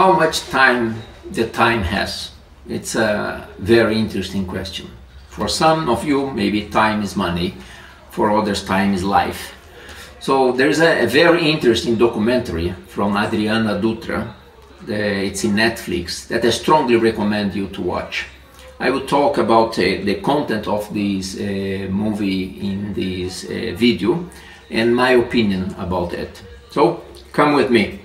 how much time the time has? It's a very interesting question. For some of you, maybe time is money. For others, time is life. So there's a, a very interesting documentary from Adriana Dutra. The, it's in Netflix that I strongly recommend you to watch. I will talk about uh, the content of this uh, movie in this uh, video and my opinion about it. So come with me.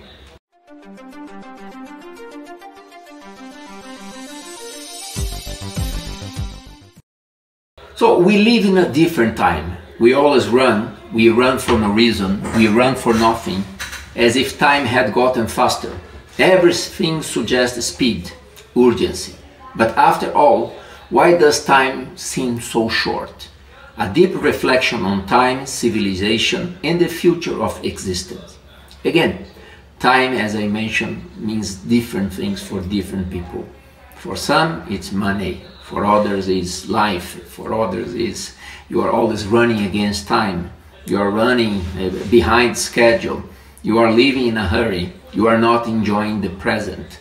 So we live in a different time. We always run, we run for no reason, we run for nothing, as if time had gotten faster. Everything suggests speed, urgency. But after all, why does time seem so short? A deep reflection on time, civilization, and the future of existence. Again, time, as I mentioned, means different things for different people. For some, it's money. For others it's life, for others is you are always running against time, you are running uh, behind schedule, you are living in a hurry, you are not enjoying the present.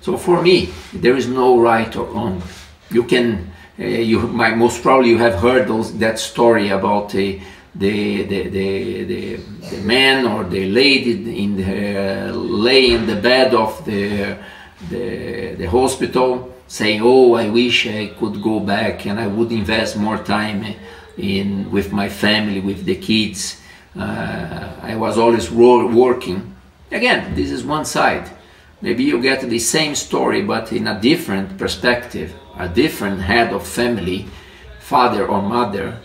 So for me, there is no right or wrong. You can, uh, you might, most probably you have heard those, that story about uh, the, the, the, the, the man or the lady in the, lay in the bed of the, the, the hospital saying, "Oh, I wish I could go back and I would invest more time in with my family, with the kids. Uh, I was always working." Again, this is one side. Maybe you get the same story, but in a different perspective, a different head of family, father or mother,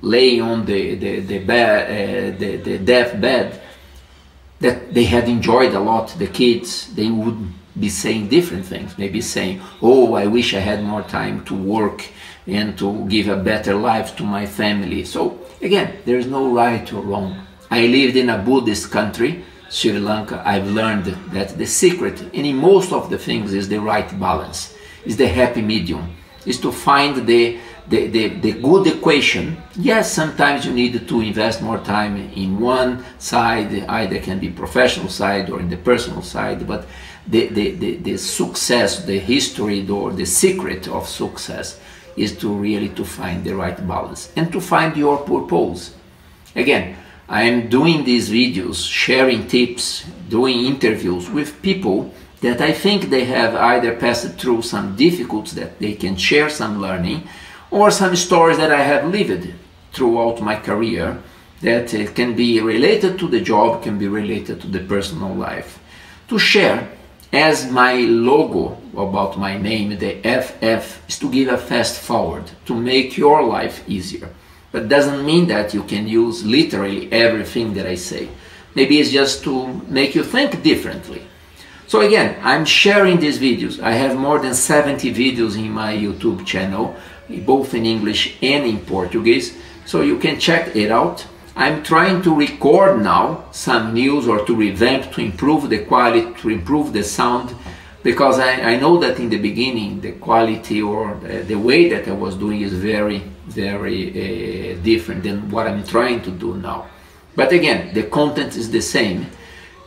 laying on the the the, bed, uh, the, the death bed, that they had enjoyed a lot. The kids, they would be saying different things. Maybe saying, oh, I wish I had more time to work and to give a better life to my family. So again, there's no right or wrong. I lived in a Buddhist country, Sri Lanka. I've learned that the secret in most of the things is the right balance, is the happy medium, is to find the the, the, the good equation. Yes, sometimes you need to invest more time in one side, either can be professional side or in the personal side, but the, the, the, the success, the history or the secret of success is to really to find the right balance and to find your purpose. Again, I am doing these videos, sharing tips, doing interviews with people that I think they have either passed through some difficulties that they can share some learning or some stories that I have lived throughout my career that uh, can be related to the job, can be related to the personal life. To share as my logo about my name, the FF, is to give a fast forward, to make your life easier. But doesn't mean that you can use literally everything that I say. Maybe it's just to make you think differently. So again, I'm sharing these videos. I have more than 70 videos in my YouTube channel, both in English and in Portuguese. So you can check it out. I'm trying to record now some news or to revamp, to improve the quality, to improve the sound, because I, I know that in the beginning the quality or the, the way that I was doing is very, very uh, different than what I'm trying to do now. But again, the content is the same.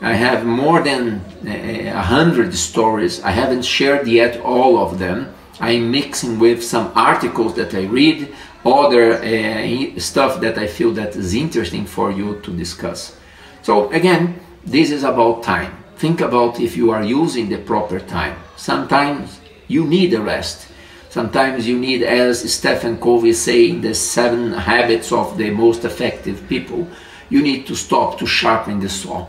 I have more than uh, a hundred stories. I haven't shared yet all of them. I'm mixing with some articles that I read, other uh, stuff that I feel that is interesting for you to discuss. So again, this is about time. Think about if you are using the proper time. Sometimes you need a rest. Sometimes you need, as Stephen Covey say, the seven habits of the most effective people, you need to stop to sharpen the saw.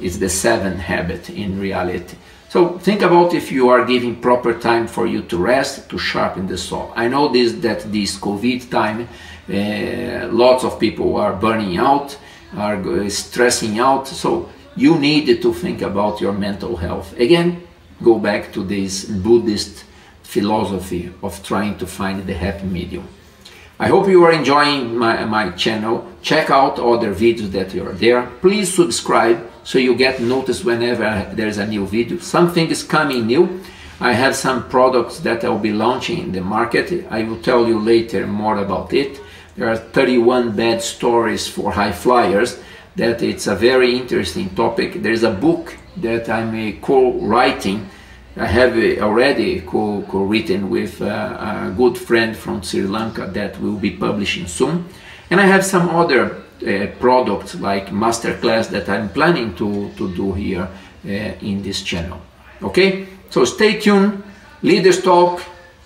It's the seventh habit in reality. So think about if you are giving proper time for you to rest, to sharpen the saw. I know this that this COVID time, uh, lots of people are burning out, are stressing out. So you need to think about your mental health. Again, go back to this Buddhist philosophy of trying to find the happy medium. I hope you are enjoying my, my channel. Check out other videos that are there. Please subscribe so you get notice whenever there's a new video. Something is coming new. I have some products that I'll be launching in the market. I will tell you later more about it. There are 31 bad stories for high flyers that it's a very interesting topic. There's a book that I'm co-writing. I have already co- co-written with uh, a good friend from Sri Lanka that will be publishing soon. And I have some other uh, products like masterclass that I'm planning to, to do here uh, in this channel. Okay, so stay tuned. Leaders Talk,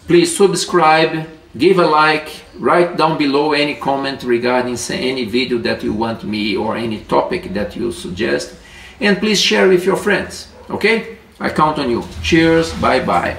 please subscribe, give a like, write down below any comment regarding any video that you want me or any topic that you suggest, and please share with your friends. Okay, I count on you. Cheers, bye bye.